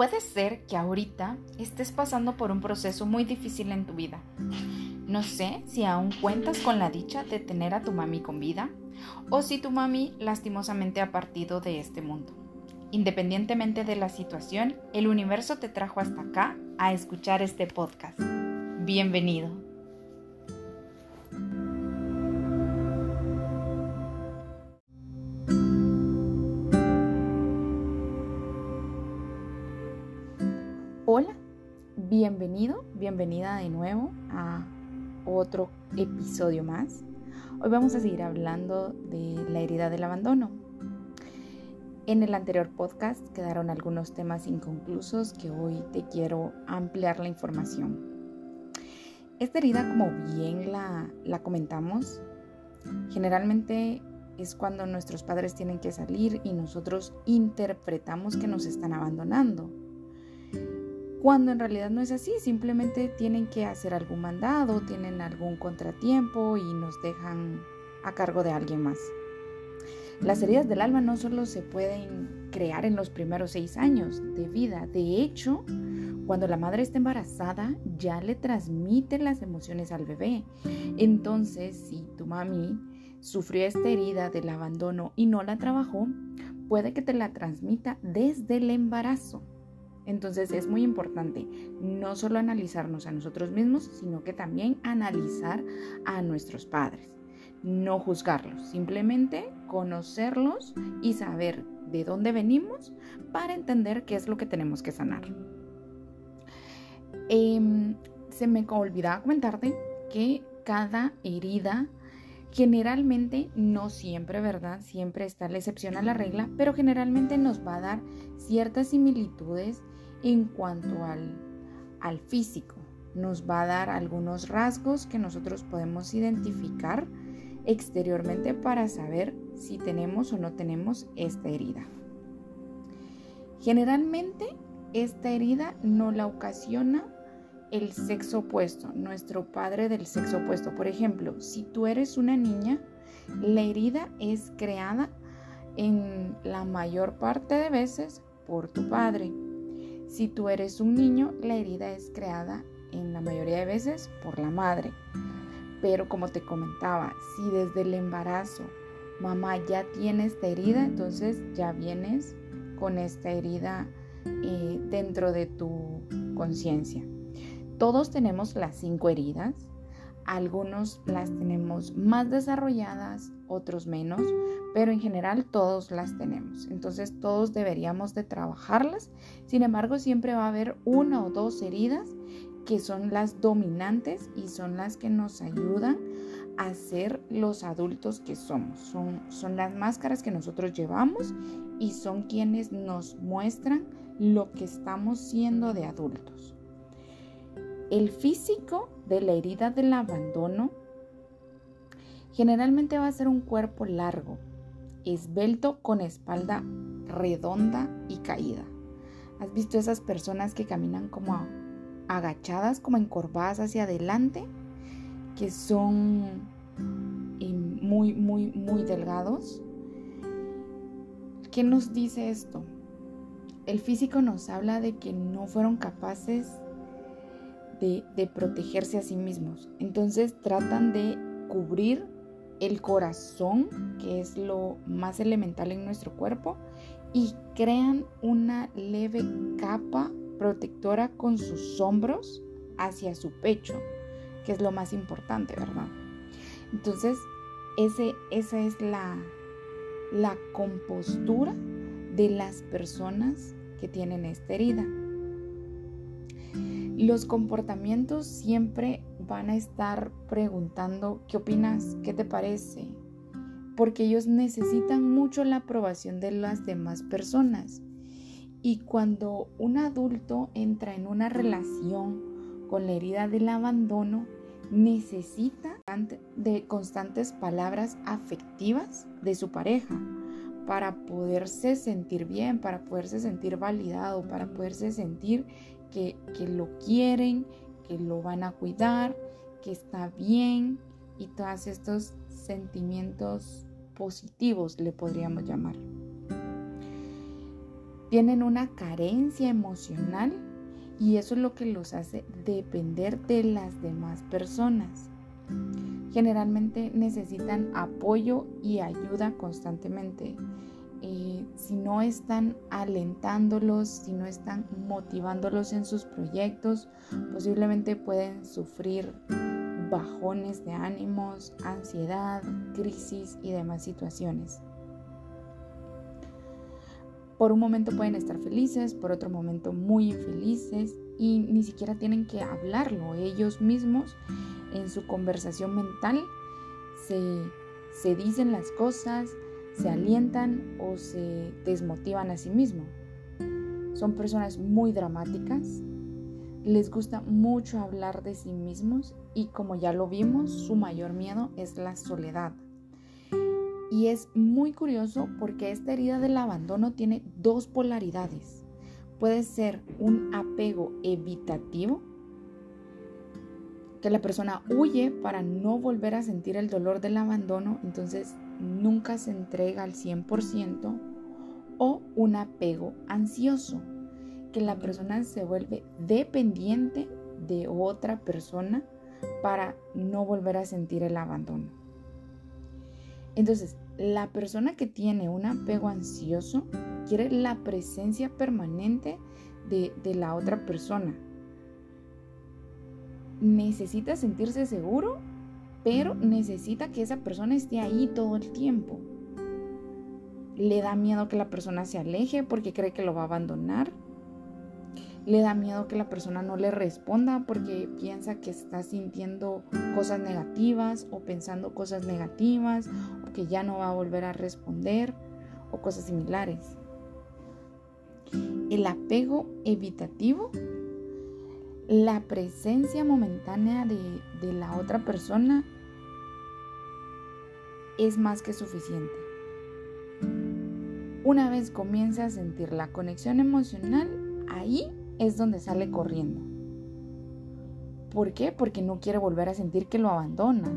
Puede ser que ahorita estés pasando por un proceso muy difícil en tu vida. No sé si aún cuentas con la dicha de tener a tu mami con vida o si tu mami lastimosamente ha partido de este mundo. Independientemente de la situación, el universo te trajo hasta acá a escuchar este podcast. Bienvenido. Bienvenido, bienvenida de nuevo a otro episodio más. Hoy vamos a seguir hablando de la herida del abandono. En el anterior podcast quedaron algunos temas inconclusos que hoy te quiero ampliar la información. Esta herida, como bien la, comentamos, generalmente es cuando nuestros padres tienen que salir y nosotros interpretamos que nos están abandonando cuando en realidad no es así, simplemente tienen que hacer algún mandado, tienen algún contratiempo y nos dejan a cargo de alguien más. Las heridas del alma no solo se pueden crear en los primeros seis años de vida, de hecho, cuando la madre está embarazada ya le transmite las emociones al bebé. Entonces, si tu mami sufrió esta herida del abandono y no la trabajó, puede que te la transmita desde el embarazo. Entonces es muy importante no solo analizarnos a nosotros mismos, sino que también analizar a nuestros padres. No juzgarlos, simplemente conocerlos y saber de dónde venimos para entender qué es lo que tenemos que sanar. Em, se me olvidaba comentarte que cada herida generalmente, no siempre, ¿verdad? Siempre está la excepción a la regla, pero generalmente nos va a dar ciertas similitudes en cuanto al, físico. Nos va a dar algunos rasgos que nosotros podemos identificar exteriormente para saber si tenemos o no tenemos esta herida. Generalmente esta herida no la ocasiona el sexo opuesto, nuestro padre del sexo opuesto. Por ejemplo, si tú eres una niña, la herida es creada en la mayor parte de veces por tu padre. Si tú eres un niño, la herida es creada en la mayoría de veces por la madre. Pero como te comentaba, si desde el embarazo mamá ya tiene esta herida, entonces ya vienes con esta herida eh, dentro de tu conciencia. Todos tenemos las cinco heridas, algunos las tenemos más desarrolladas, otros menos, pero en general todos las tenemos. Entonces todos deberíamos de trabajarlas. Sin embargo, siempre va a haber una o dos heridas que son las dominantes y son las que nos ayudan a ser los adultos que somos. Son, son las máscaras que nosotros llevamos y son quienes nos muestran lo que estamos siendo de adultos. El físico de la herida del abandono generalmente va a ser un cuerpo largo, esbelto con espalda redonda y caída. ¿Has visto esas personas que caminan como agachadas, como encorvadas hacia adelante? Que son muy, muy, muy delgados. ¿Qué nos dice esto? El físico nos habla de que no fueron capaces de, protegerse a sí mismos. Entonces tratan de cubrir el corazón, que es lo más elemental en nuestro cuerpo, y crean una leve capa protectora con sus hombros hacia su pecho, que es lo más importante, ¿verdad? Entonces, ese, esa es la, la compostura de las personas que tienen esta herida. Los comportamientos siempre van a estar preguntando, ¿qué opinas? ¿Qué te parece? Porque ellos necesitan mucho la aprobación de las demás personas. Y cuando un adulto entra en una relación con la herida del abandono, necesita de constantes palabras afectivas de su pareja para poderse sentir bien, para poderse sentir validado, para poderse sentir que, lo quieren, que lo van a cuidar, que está bien y todos estos sentimientos positivos le podríamos llamar. Tienen una carencia emocional y eso es lo que los hace depender de las demás personas. Generalmente necesitan apoyo y ayuda constantemente. Eh, si no están alentándolos, si no están motivándolos en sus proyectos, posiblemente pueden sufrir bajones de ánimos, ansiedad, crisis y demás situaciones. Por un momento pueden estar felices, por otro momento muy infelices y ni siquiera tienen que hablarlo. Ellos mismos en su conversación mental se, se dicen las cosas, se alientan o se desmotivan a sí mismos. Son personas muy dramáticas, les gusta mucho hablar de sí mismos y como ya lo vimos, su mayor miedo es la soledad. Y es muy curioso porque esta herida del abandono tiene dos polaridades. Puede ser un apego evitativo, que la persona huye para no volver a sentir el dolor del abandono, entonces nunca se entrega al 100%, o un apego ansioso, que la persona se vuelve dependiente de otra persona para no volver a sentir el abandono. Entonces, la persona que tiene un apego ansioso quiere la presencia permanente de, la otra persona. Necesita sentirse seguro, pero necesita que esa persona esté ahí todo el tiempo. Le da miedo que la persona se aleje porque cree que lo va a abandonar le da miedo que la persona no le responda porque piensa que está sintiendo cosas negativas o pensando cosas negativas o que ya no va a volver a responder o cosas similares. El apego evitativo, la presencia momentánea de, de la otra persona es más que suficiente. Una vez comienza a sentir la conexión emocional, ahí es donde sale corriendo. ¿Por qué? Porque no quiere volver a sentir que lo abandona.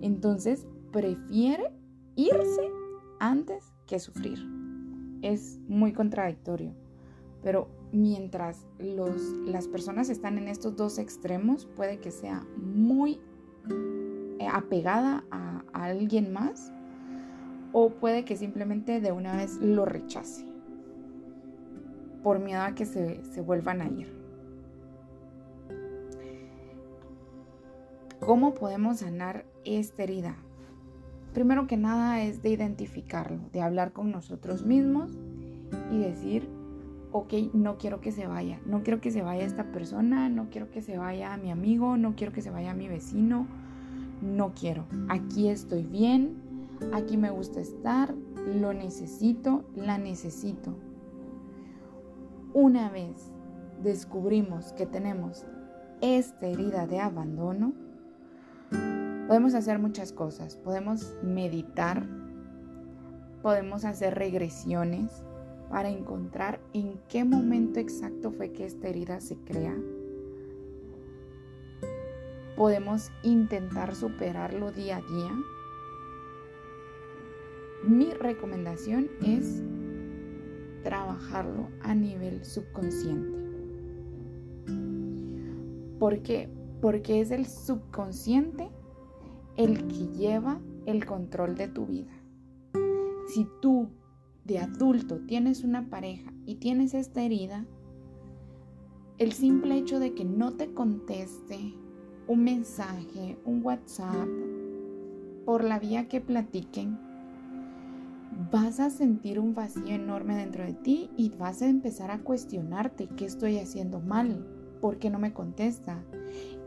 Entonces prefiere irse antes que sufrir. Es muy contradictorio. Pero mientras los, las personas están en estos dos extremos, puede que sea muy eh, apegada a, a alguien más o puede que simplemente de una vez lo rechace por miedo a que se, vuelvan a ir. ¿Cómo podemos sanar esta herida? Primero que nada es de identificarlo, de hablar con nosotros mismos y decir, ok, no quiero que se vaya, no quiero que se vaya esta persona, no quiero que se vaya mi amigo, no quiero que se vaya mi vecino, no quiero. Aquí estoy bien, aquí me gusta estar, lo necesito, la necesito. Una vez descubrimos que tenemos esta herida de abandono, podemos hacer muchas cosas. Podemos meditar, podemos hacer regresiones para encontrar en qué momento exacto fue que esta herida se crea. Podemos intentar superarlo día a día. Mi recomendación es trabajarlo a nivel subconsciente. ¿Por qué? Porque es el subconsciente el que lleva el control de tu vida. Si tú de adulto tienes una pareja y tienes esta herida, el simple hecho de que no te conteste un mensaje, un WhatsApp, por la vía que platiquen, vas a sentir un vacío enorme dentro de ti y vas a empezar a cuestionarte qué estoy haciendo mal, por qué no me contesta.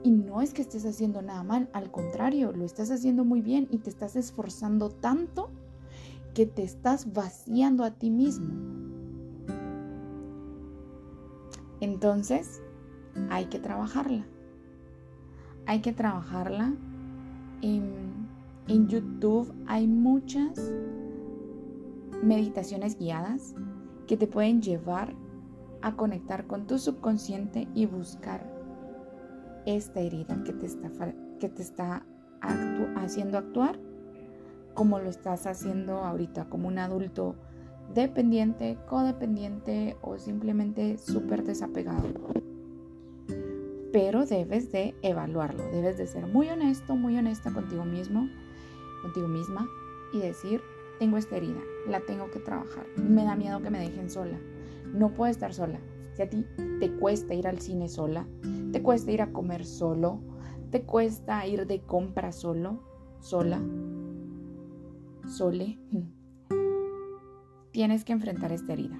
Y no es que estés haciendo nada mal, al contrario, lo estás haciendo muy bien y te estás esforzando tanto que te estás vaciando a ti mismo. Entonces, hay que trabajarla. Hay que trabajarla. En, YouTube hay muchas meditaciones guiadas que te pueden llevar a conectar con tu subconsciente y buscar esta herida que te está, que te está haciendo actuar como lo estás haciendo ahorita, como un adulto dependiente, codependiente o simplemente súper desapegado. Pero debes de evaluarlo, debes de ser muy honesto, muy honesta contigo mismo, contigo misma y decir, tengo esta herida, la tengo que trabajar, me da miedo que me dejen sola, no puedo estar sola. Si a ti te cuesta ir al cine sola, te cuesta ir a comer solo, te cuesta ir de compra solo, sola, sole, tienes que enfrentar esta herida.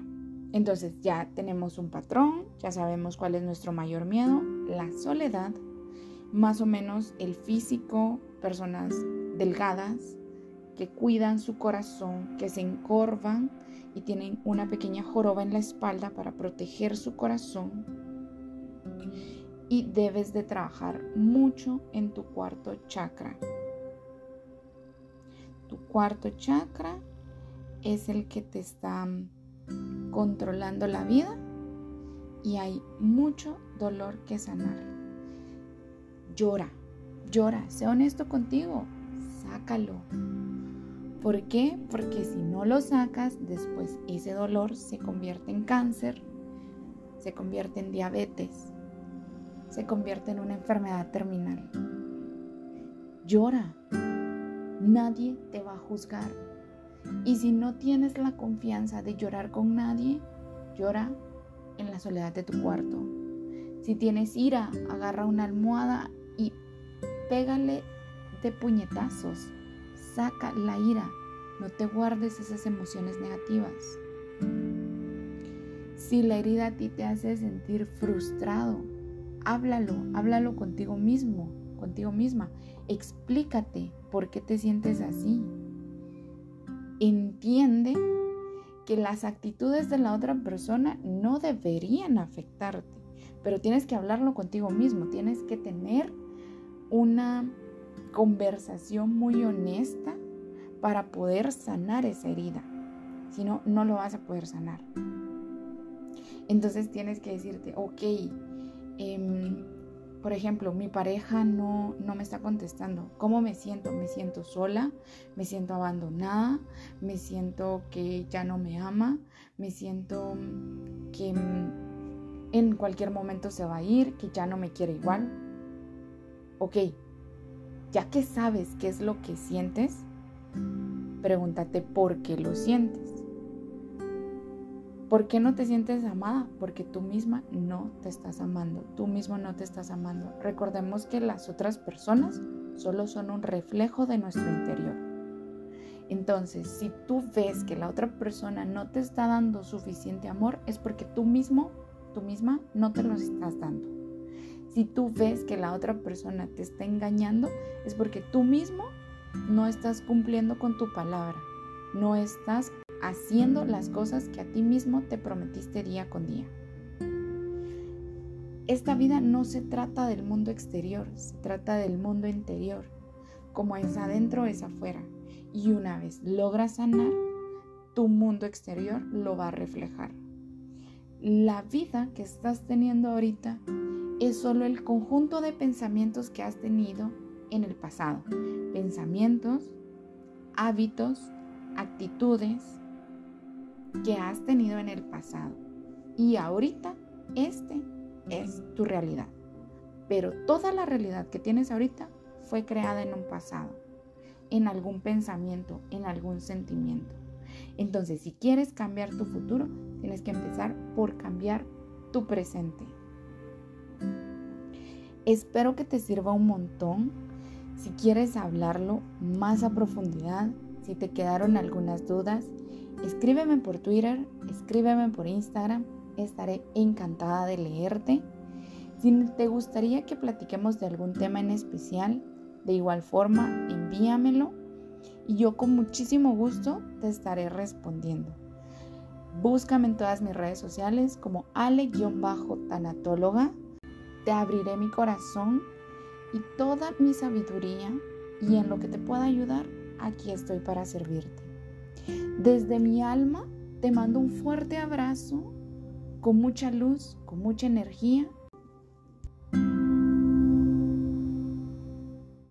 Entonces ya tenemos un patrón, ya sabemos cuál es nuestro mayor miedo, la soledad, más o menos el físico, personas delgadas que cuidan su corazón, que se encorvan y tienen una pequeña joroba en la espalda para proteger su corazón. Y debes de trabajar mucho en tu cuarto chakra. Tu cuarto chakra es el que te está controlando la vida y hay mucho dolor que sanar. Llora, llora, sé honesto contigo, sácalo. ¿Por qué? Porque si no lo sacas, después ese dolor se convierte en cáncer, se convierte en diabetes, se convierte en una enfermedad terminal. Llora, nadie te va a juzgar. Y si no tienes la confianza de llorar con nadie, llora en la soledad de tu cuarto. Si tienes ira, agarra una almohada y pégale de puñetazos Saca la ira, no te guardes esas emociones negativas. Si la herida a ti te hace sentir frustrado, háblalo, háblalo contigo mismo, contigo misma. Explícate por qué te sientes así. Entiende que las actitudes de la otra persona no deberían afectarte, pero tienes que hablarlo contigo mismo, tienes que tener una conversación muy honesta para poder sanar esa herida. Si no, no lo vas a poder sanar. Entonces tienes que decirte, ok, em, por ejemplo, mi pareja no, no me está contestando. ¿Cómo me siento? Me siento sola, me siento abandonada, me siento que ya no me ama, me siento que en cualquier momento se va a ir, que ya no me quiere igual. Ok, ya que sabes qué es lo que sientes, pregúntate por qué lo sientes. ¿Por qué no te sientes amada? Porque tú misma no te estás amando, tú mismo no te estás amando. Recordemos que las otras personas solo son un reflejo de nuestro interior. Entonces, si tú ves que la otra persona no te está dando suficiente amor, es porque tú mismo, tú misma, no te lo estás dando. Si tú ves que la otra persona te está engañando, es porque tú mismo no estás cumpliendo con tu palabra, no estás haciendo las cosas que a ti mismo te prometiste día con día. Esta vida no se trata del mundo exterior, se trata del mundo interior. Como es adentro, es afuera. Y una vez logras sanar, tu mundo exterior lo va a reflejar. La vida que estás teniendo ahorita es solo el conjunto de pensamientos que has tenido en el pasado. Pensamientos, hábitos, actitudes que has tenido en el pasado. Y ahorita este es tu realidad. Pero toda la realidad que tienes ahorita fue creada en un pasado, en algún pensamiento, en algún sentimiento. Entonces, si quieres cambiar tu futuro, tienes que empezar por cambiar tu presente. Espero que te sirva un montón. Si quieres hablarlo más a profundidad, si te quedaron algunas dudas, escríbeme por Twitter, escríbeme por Instagram, estaré encantada de leerte. Si te gustaría que platiquemos de algún tema en especial, de igual forma, envíamelo y yo con muchísimo gusto te estaré respondiendo. Búscame en todas mis redes sociales como ale-tanatóloga te abriré mi corazón y toda mi sabiduría y en lo que te pueda ayudar, aquí estoy para servirte. Desde mi alma te mando un fuerte abrazo con mucha luz, con mucha energía